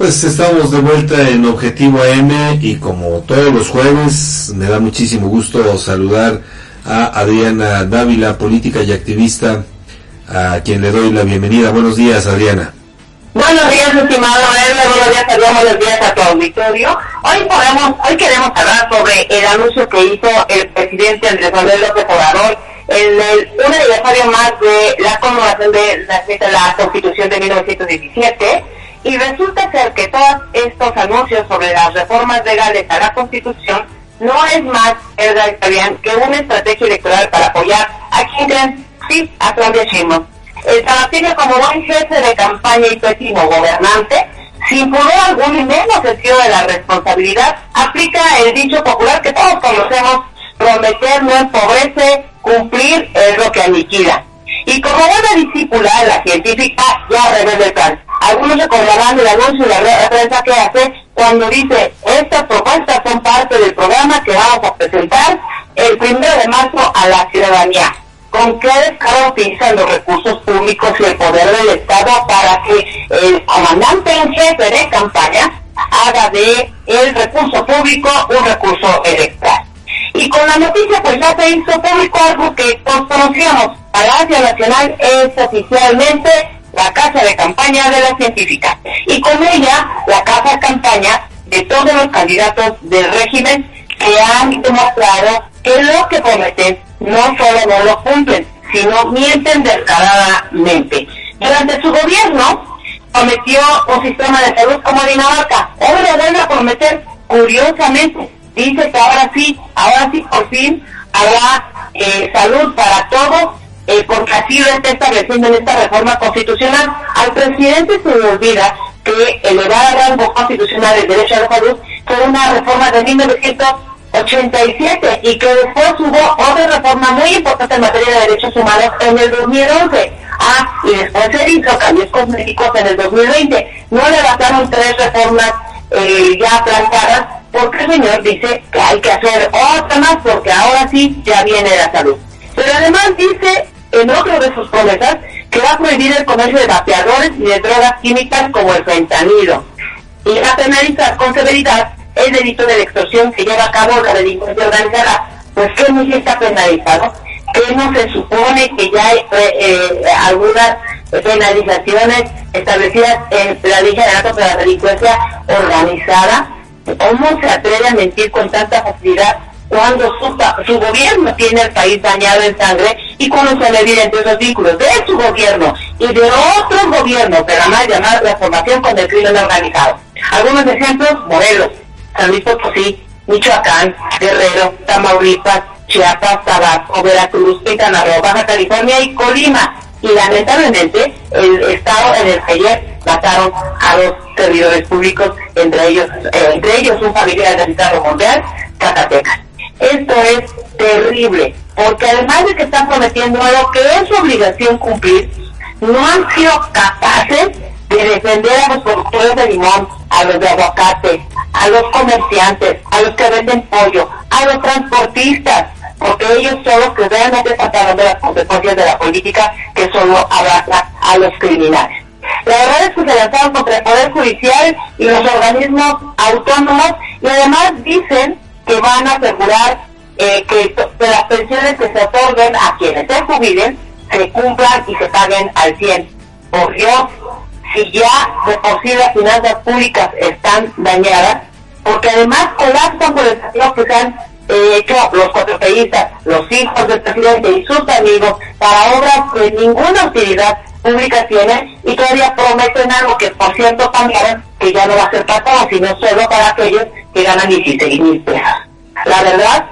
Pues estamos de vuelta en Objetivo AM y como todos los jueves me da muchísimo gusto saludar a Adriana Dávila, política y activista, a quien le doy la bienvenida. Buenos días, Adriana. Buenos días, estimado. Buenos días, saludos, buenos días a tu auditorio. Hoy podemos, hoy queremos hablar sobre el anuncio que hizo el presidente Andrés Manuel López Obrador en el, un aniversario más de la conmemoración de la, de la Constitución de 1917 y resulta ser que todos estos anuncios sobre las reformas legales a la Constitución no es más, Edgar Fabián, que una estrategia electoral para apoyar a quien creen, sí, a Claudia Sheinbaum. El Tabasqueño como buen jefe de campaña y pésimo gobernante, sin poder algún y menos sentido de la responsabilidad, aplica el dicho popular que todos conocemos, prometer no empobrece, cumplir es lo que aniquila. Y como buena discípula la científica, ya revela el plan. Algunos recordarán el anuncio de la prensa que hace cuando dice, estas propuestas son parte del programa que vamos a presentar el primero de marzo a la ciudadanía. ¿Con qué descaro utilizan los recursos públicos y el poder del Estado para que el comandante en jefe de campaña haga de el recurso público un recurso electoral? Y con la noticia pues ya se hizo público algo que todos conocíamos. Palacio Nacional es oficialmente la casa de campaña de la científica. Y con ella la casa de campaña de todos los candidatos del régimen que han demostrado que lo que prometen no solo no lo cumplen, sino mienten descaradamente. Durante su gobierno prometió un sistema de salud como Dinamarca. Ahora vuelve a prometer, curiosamente, dice que ahora sí, ahora sí por fin habrá eh, salud para todos, eh, porque así lo está estableciendo en esta reforma constitucional. Al presidente se le olvida que elevar a rango constitucional el derecho a la salud fue una reforma de 1987 y que después hubo otra reforma muy importante en materia de derechos humanos en el 2011. Ah, y después se hizo cambios cosméticos en el 2020. No le bastaron tres reformas eh, ya planteadas porque el señor dice que hay que hacer otra más porque ahora sí ya viene la salud. Pero además dice en otro de sus promesas que va a prohibir el comercio de vapeadores y de drogas químicas como el fentanilo y va a penalizar con severidad el delito de extorsión que lleva a cabo la delincuencia organizada. Pues que no está penalizado, que no se supone que ya hay eh, eh, algunas penalizaciones establecidas en la Ley General contra la Delincuencia Organizada. ¿Cómo se atreve a mentir con tanta facilidad cuando su, su gobierno tiene el país dañado en sangre y cuando se le entre esos vínculos de su gobierno y de otros gobiernos de la mal llamada transformación con el crimen organizado? Algunos ejemplos, Morelos, San Luis Potosí, Michoacán, Guerrero, Tamaulipas, Chiapas, Tabasco, Veracruz, Quintana Roo, Baja California y Colima. Y lamentablemente el estado en el que ayer mataron a dos servidores públicos, entre ellos, eh, entre ellos un familiar del estado Montreal, Zacatecas. Esto es terrible, porque además de que están prometiendo algo que es su obligación cumplir, no han sido capaces de defender a los productores de limón, a los de aguacate, a los comerciantes, a los que venden pollo, a los transportistas, porque ellos son los que realmente están pagando las consecuencias de la política que solo abraza a los criminales. La verdad es que se lanzaron contra el Poder Judicial y los organismos autónomos y además dicen que van a asegurar eh, que, las pensiones que se otorguen a quienes se jubilen se cumplan y se paguen al 100. Por Dios, si ya de por sí las finanzas públicas están dañadas, porque además colapsan por el saqueo que se han eh, hecho los cuatropeístas, los hijos del presidente y sus amigos para obras que ninguna utilidad pública tiene y todavía prometen algo que por cierto cambiaron que ya no va a ser para todos, sino solo para aquellos que ganan 16 mil pesos. La verdad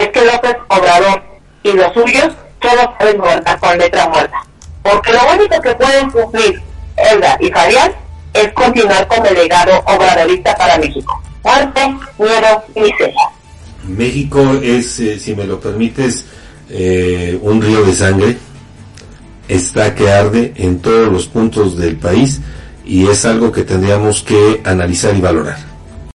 es que López Obrador y los suyos solo pueden gobernar con letra muerta, porque lo único que pueden cumplir Elga y Fabián es continuar con el legado obradorista para México. Muerte, miedo y miseria. México es, eh, si me lo permites, eh, un río de sangre, está que arde en todos los puntos del país y es algo que tendríamos que analizar y valorar.